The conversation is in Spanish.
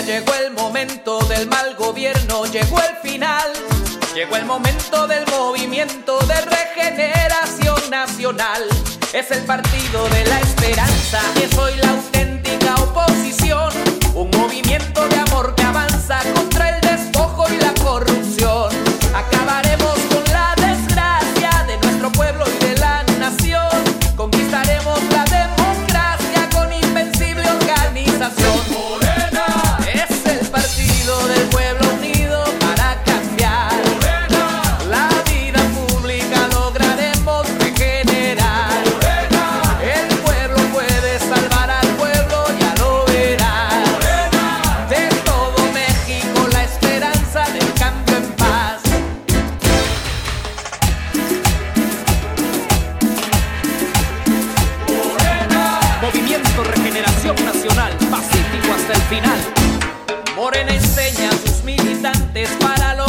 llegó el momento del mal gobierno, llegó el final. Llegó el momento del movimiento de regeneración nacional. Es el partido de la esperanza, es hoy la auténtica oposición, un movimiento hasta el final. Morena enseña a sus militantes para los